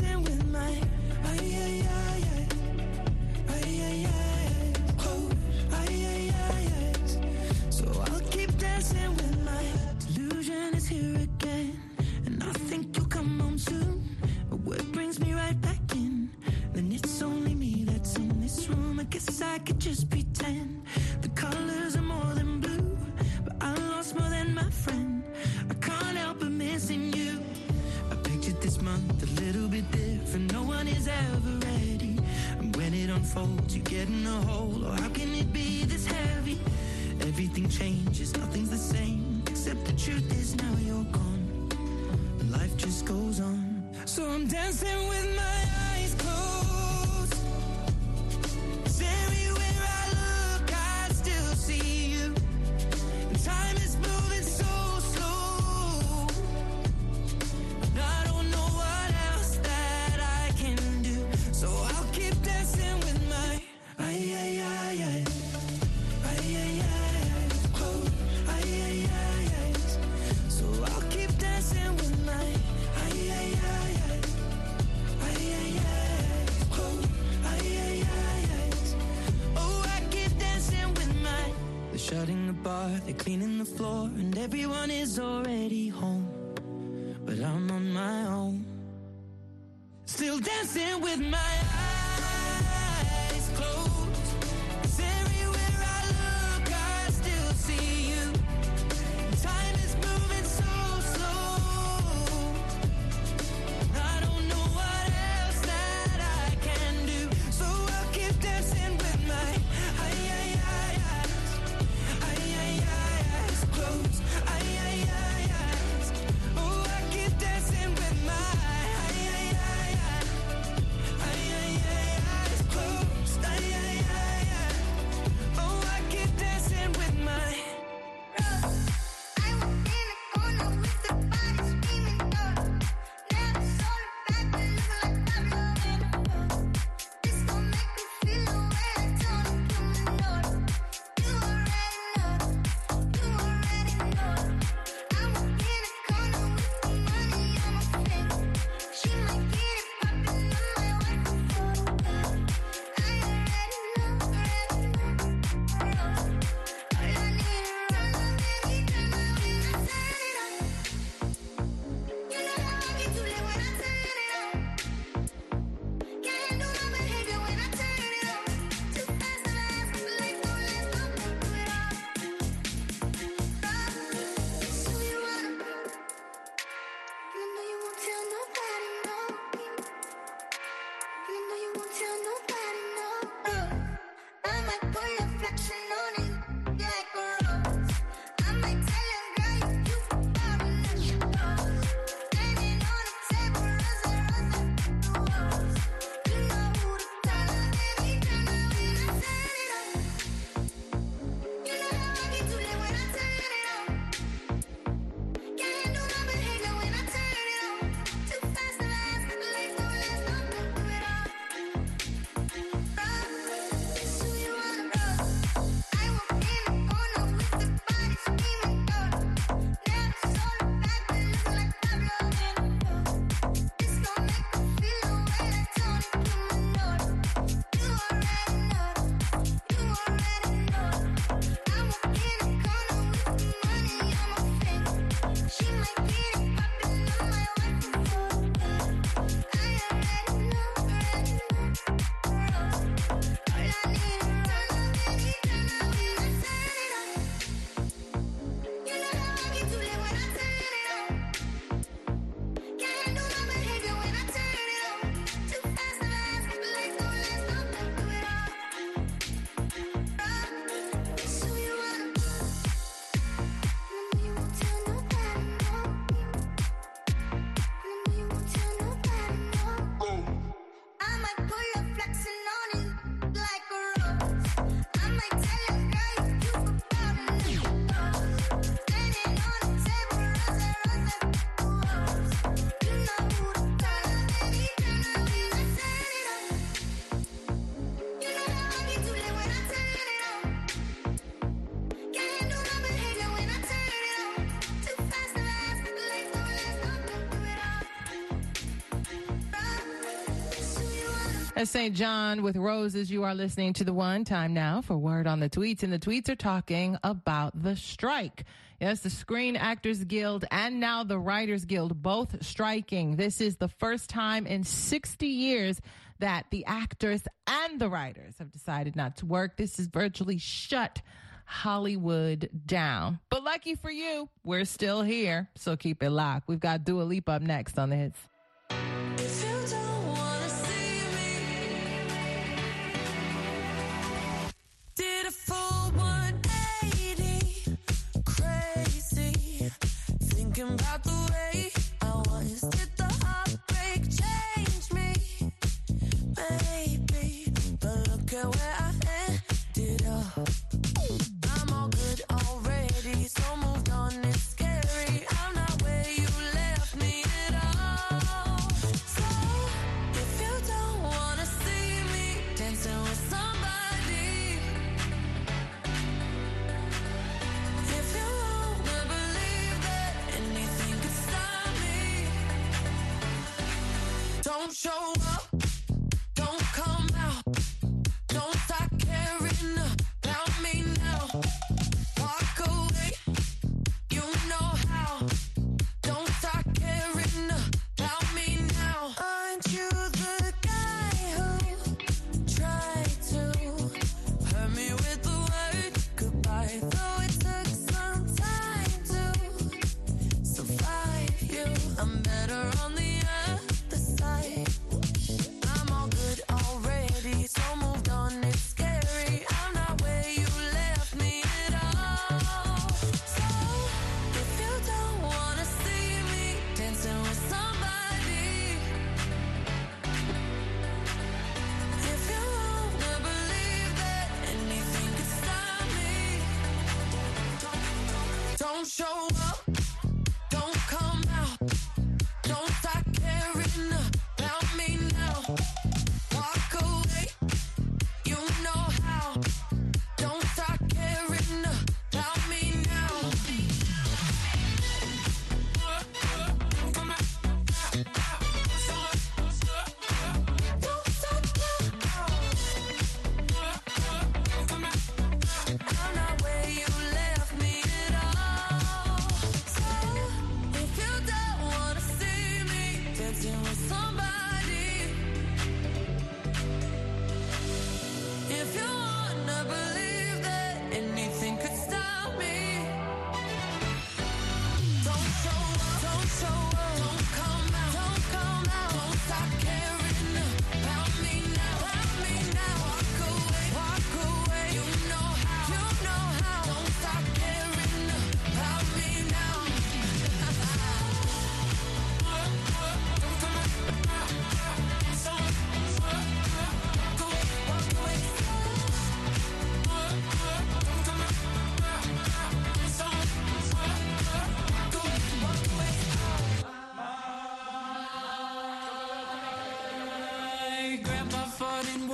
person As St. John with Roses, you are listening to the one time now for Word on the Tweets, and the tweets are talking about the strike. Yes, the Screen Actors Guild and now the Writers Guild both striking. This is the first time in 60 years that the actors and the writers have decided not to work. This is virtually shut Hollywood down. But lucky for you, we're still here. So keep it locked. We've got Dua Lipa up next on the hits. Thinking about the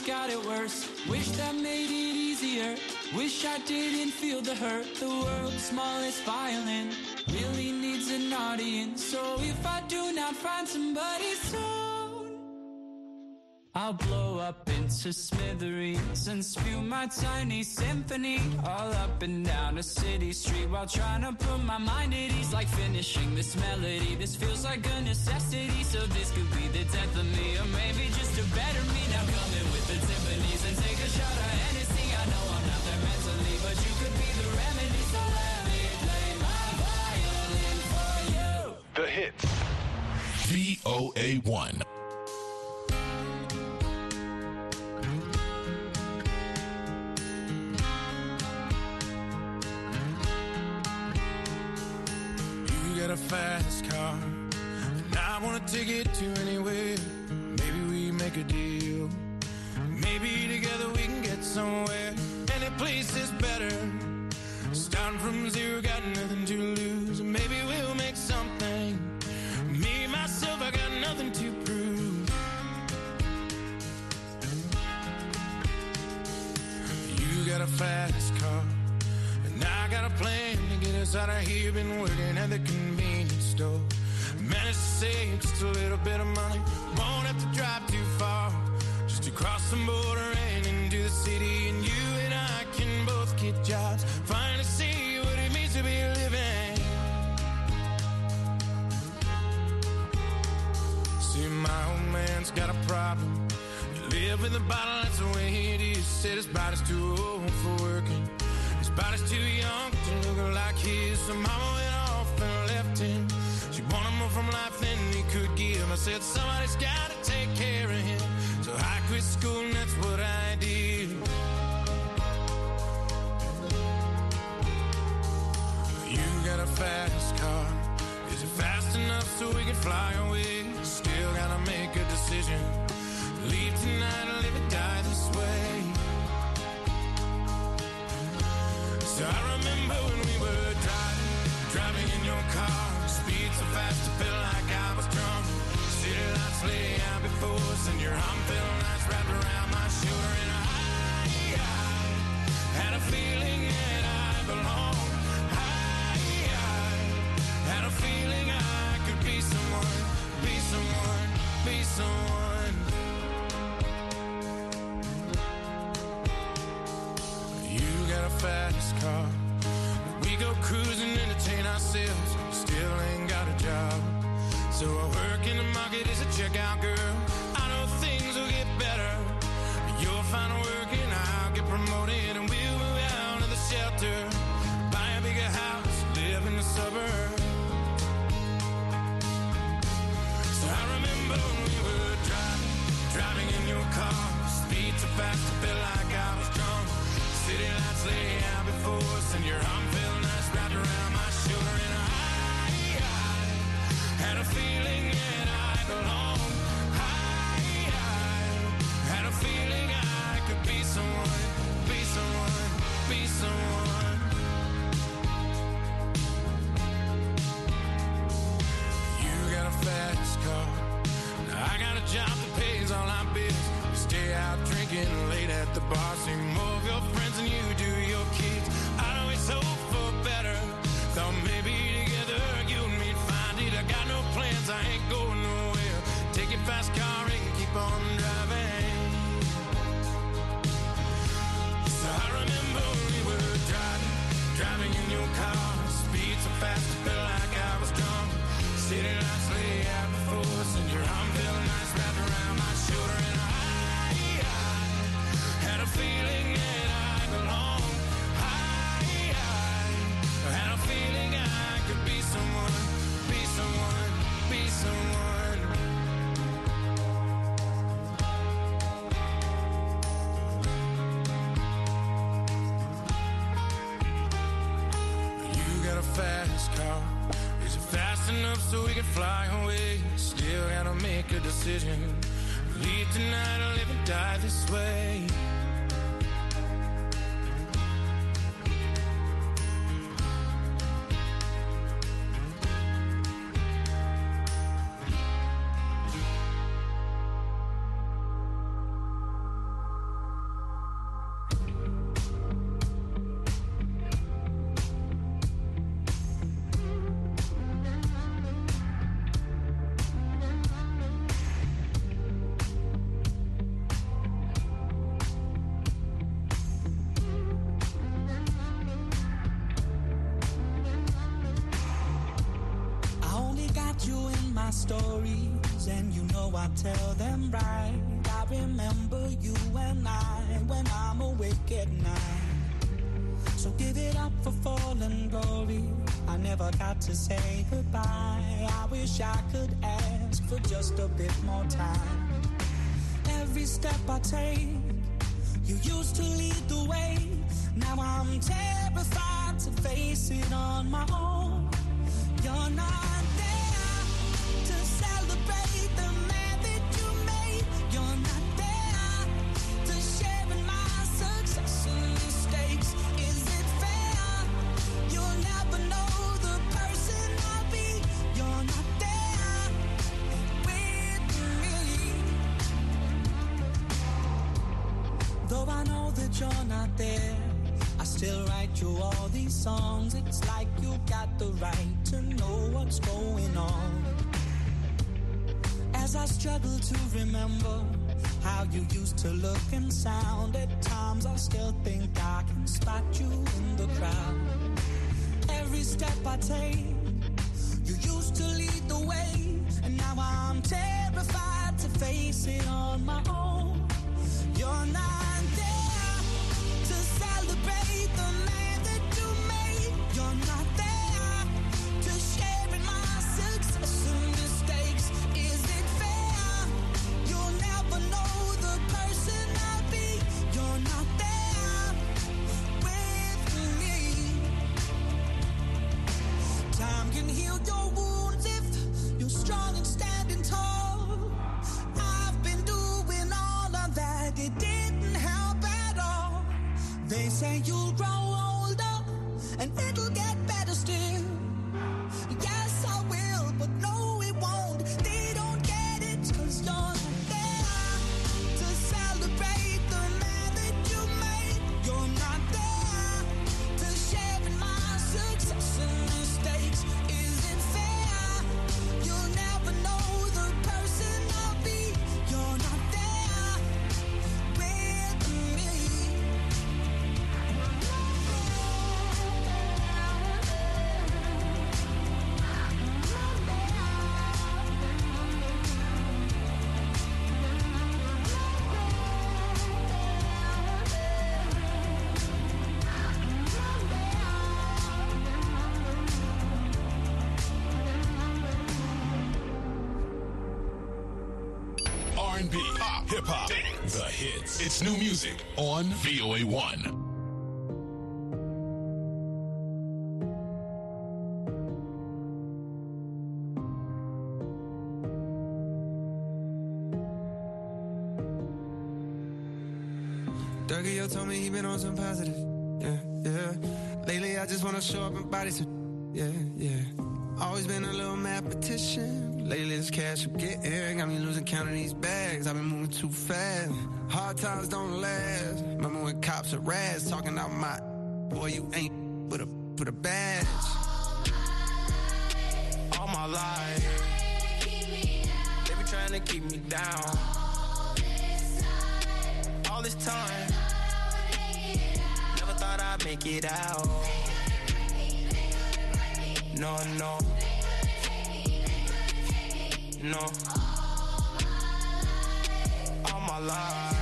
got it worse. Wish that made it easier. Wish I didn't feel the hurt. The world's smallest violin really needs an audience. So if I do not find somebody soon, I'll blow up into smithereens and spew my tiny symphony all up and down a city street while trying to put my mind at ease. Like finishing this melody, this feels like a necessity. So this could be the death of me, or maybe just a better me. Now coming with the timpanis and take a shot of Hennessy. I know I'm not there mentally, but you could be the remedy. So let me play my violin for you. The hits. VOA 1. Wanna to anywhere. Maybe we make a deal. Maybe together we can get somewhere. Any place is better. Starting from zero, got nothing to lose. Maybe we'll make something. Me, myself, I got nothing to prove. You got a fast car. And I got a plan to get us out of here. Been working at the convenience store. Managed to save just a little bit of money. Won't have to drive too far. Just to cross the border and into the city. And you and I can both get jobs. Finally see what it means to be living. See, my old man's got a problem. You live in the bottle, that's the way it is. Said his body's too old for working. His body's too young to look like his. So mama said, somebody's gotta take care of him. So I quit school and that's what I did. You got a fast car. Is it fast enough so we can fly away? Still gotta make a decision. Leave tonight or live or die this way. So I remember when we were driving, driving in your car. Speed so fast, I felt like I was drunk. Lay out before us, and your arm felt nice wrapped around my shoulder. And I, I had a feeling that I belonged. I, I had a feeling I could be someone, be someone, be someone. You got a fast car. We go cruising, entertain ourselves. Still ain't got a job. So I work in the market as a checkout girl. I know things will get better. You'll find work and I'll get promoted and we'll move out of the shelter. Buy a bigger house, live in the suburbs. So I remember when we were driving, driving in your car. Speed so fast, I felt like I was drunk. City lights lay out before us, and your arm felt nice wrapped around my shoulder. And I, drinking late at the bar. See more of your friends fast, tell them right. I remember you and I when I'm awake at night. So give it up for fallen glory. I never got to say goodbye. I wish I could ask for just a bit more time. Every step I take, you used to lead the way. Now I'm terrified to face it on my own. You're not write you all these songs. It's like you got the right to know what's going on. As I struggle to remember how you used to look and sound, at times I still think I can spot you in the crowd. Every step I take, you used to lead the way, and now I'm terrified to face it on my own. You're not the man that you made. You're not hip hop, the hits. It's new music on VOA1. Too fast. Hard times don't last. Remember when cops are rats talking about my boy you ain't with a with a badge. All my life. They be trying to keep me down. All this time. Never thought I'd make it out. No, no. No. All my life.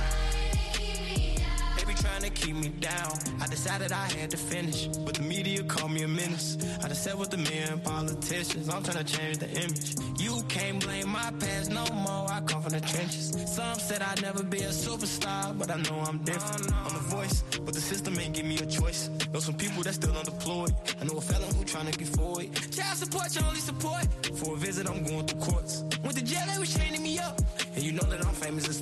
They be trying to keep me down. I decided I had to finish, but the media called me a menace. I just said with the men politicians, I'm trying to change the image. You can't blame my past no more. I come from the trenches. Some said I'd never be a superstar, but I know I'm different. I'm the voice, but the system ain't give me a choice. Know some people that still unemployed. I know a felon who trying to get forward. Child support, your only support. For a visit, I'm going through courts. Went to jail, they was chaining me up. And you know that I'm famous as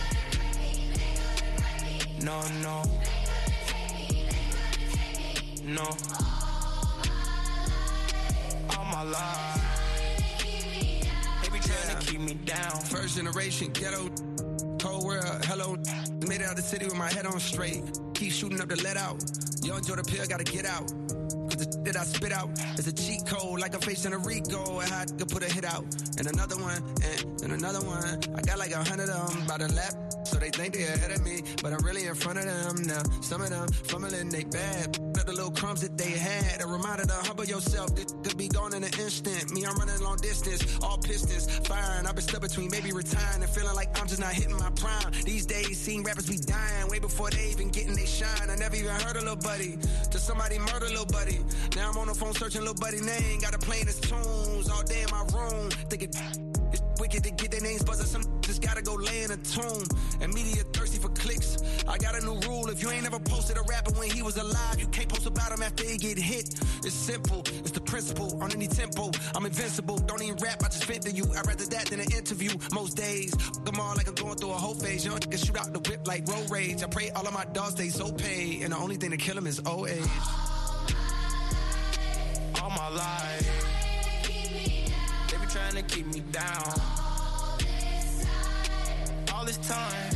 No, no. No. All my life. They be trying to keep me down. First generation ghetto, cold world, hello. Made it out the city with my head on straight. Keep shooting up the let out. Yo, enjoy the pill, gotta get out. Cause the that I spit out is a cheat code, like I'm facing a Rico. And I could put a hit out. And another one, and, and another one. I got like a hundred of them by the lap. So they think they're ahead of me, but I'm really in front of them now. Some of them fumbling they bad. But the little crumbs that they had. A reminder to humble yourself. This could be gone in an instant. Me, I'm running long distance, all pistons firing. I've been stuck between maybe retiring and feeling like I'm just not hitting my prime. These days, seeing rappers be dying way before they even getting they shine. I never even heard a little buddy. To somebody murder little buddy. Now I'm on the phone searching little buddy name. Got to playing his tunes all day in my room. Thinking wicked to get their names buzzing. Some just gotta go lay in a tomb. And media thirsty for clicks. I got a new rule. If you ain't ever posted a rapper when he was alive, you can't post about him after he get hit. It's simple. It's the principle. On any tempo, I'm invincible. Don't even rap. I just vent to you. I'd rather that than an interview. Most days, come on like I'm going through a whole phase. Young can shoot out the whip like road rage. I pray all of my dogs stay so paid. And the only thing to kill them is old age. All my life. They be trying to keep me down. All this time. all this time.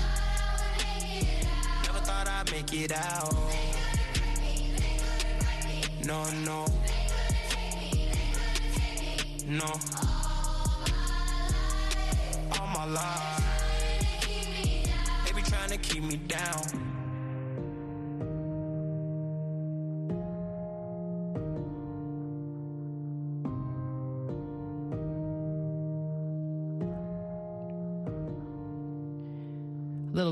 Never thought I'd make it out. Me, No, no. No. All my life. They be trying to keep me down.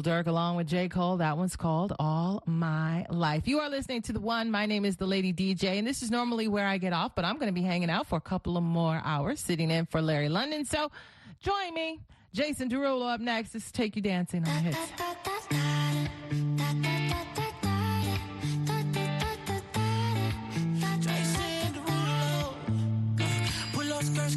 Durk along with J. Cole. That one's called All My Life. You are listening to the one. My name is the Lady DJ, and this is normally where I get off, but I'm going to be hanging out for a couple of more hours, sitting in for Larry London. So join me. Jason Derulo up next. Let's take you dancing on hits.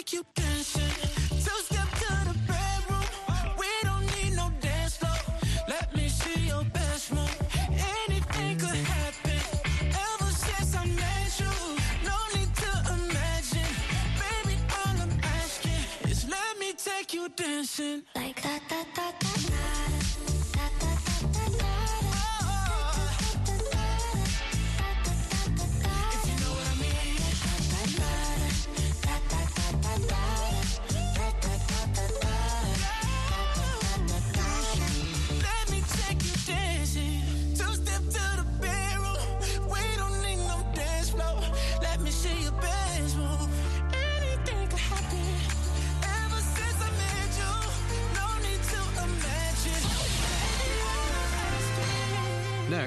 take you dancing.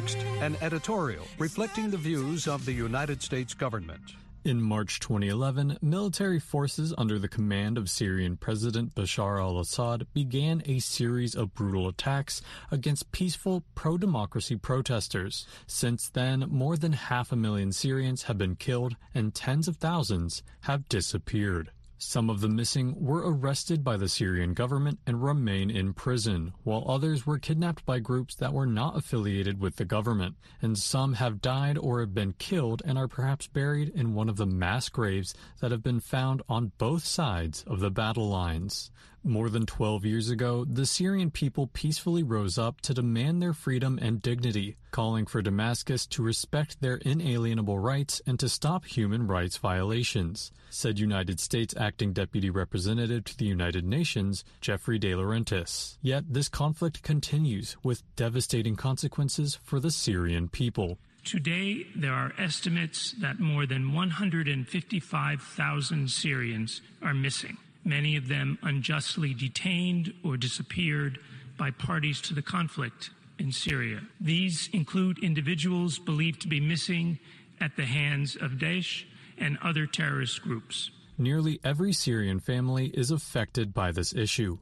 Next, an editorial reflecting the views of the United States government. In March 2011, military forces under the command of Syrian President Bashar al Assad began a series of brutal attacks against peaceful pro democracy protesters. Since then, more than half a million Syrians have been killed and tens of thousands have disappeared. Some of the missing were arrested by the Syrian government and remain in prison, while others were kidnapped by groups that were not affiliated with the government. And some have died or have been killed and are perhaps buried in one of the mass graves that have been found on both sides of the battle lines. More than 12 years ago, the Syrian people peacefully rose up to demand their freedom and dignity, calling for Damascus to respect their inalienable rights and to stop human rights violations, said United States Acting Deputy Representative to the United Nations, Jeffrey DeLaurentis. Yet this conflict continues with devastating consequences for the Syrian people. Today, there are estimates that more than 155,000 Syrians are missing many of them unjustly detained or disappeared by parties to the conflict in Syria. These include individuals believed to be missing at the hands of Daesh and other terrorist groups. Nearly every Syrian family is affected by this issue.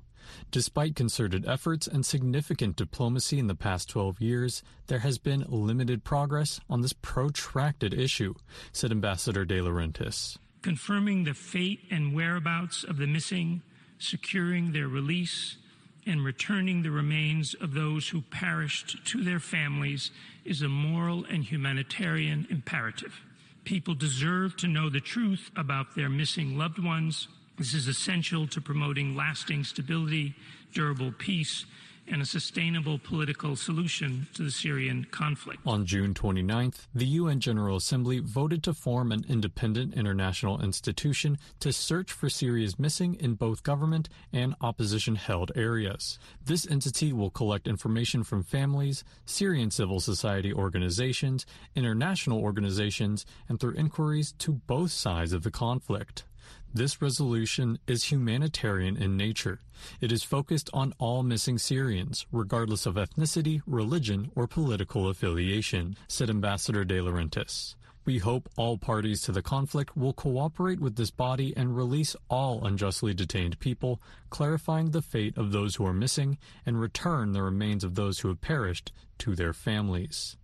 Despite concerted efforts and significant diplomacy in the past 12 years, there has been limited progress on this protracted issue, said Ambassador DeLaurentis confirming the fate and whereabouts of the missing, securing their release, and returning the remains of those who perished to their families is a moral and humanitarian imperative. People deserve to know the truth about their missing loved ones. This is essential to promoting lasting stability, durable peace, and a sustainable political solution to the Syrian conflict. On June 29th, the UN General Assembly voted to form an independent international institution to search for Syria's missing in both government and opposition held areas. This entity will collect information from families, Syrian civil society organizations, international organizations, and through inquiries to both sides of the conflict. This resolution is humanitarian in nature. It is focused on all missing Syrians, regardless of ethnicity, religion, or political affiliation, said Ambassador DeLaurentis. We hope all parties to the conflict will cooperate with this body and release all unjustly detained people, clarifying the fate of those who are missing, and return the remains of those who have perished to their families.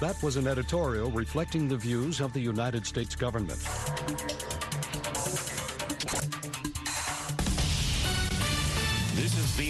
That was an editorial reflecting the views of the United States government.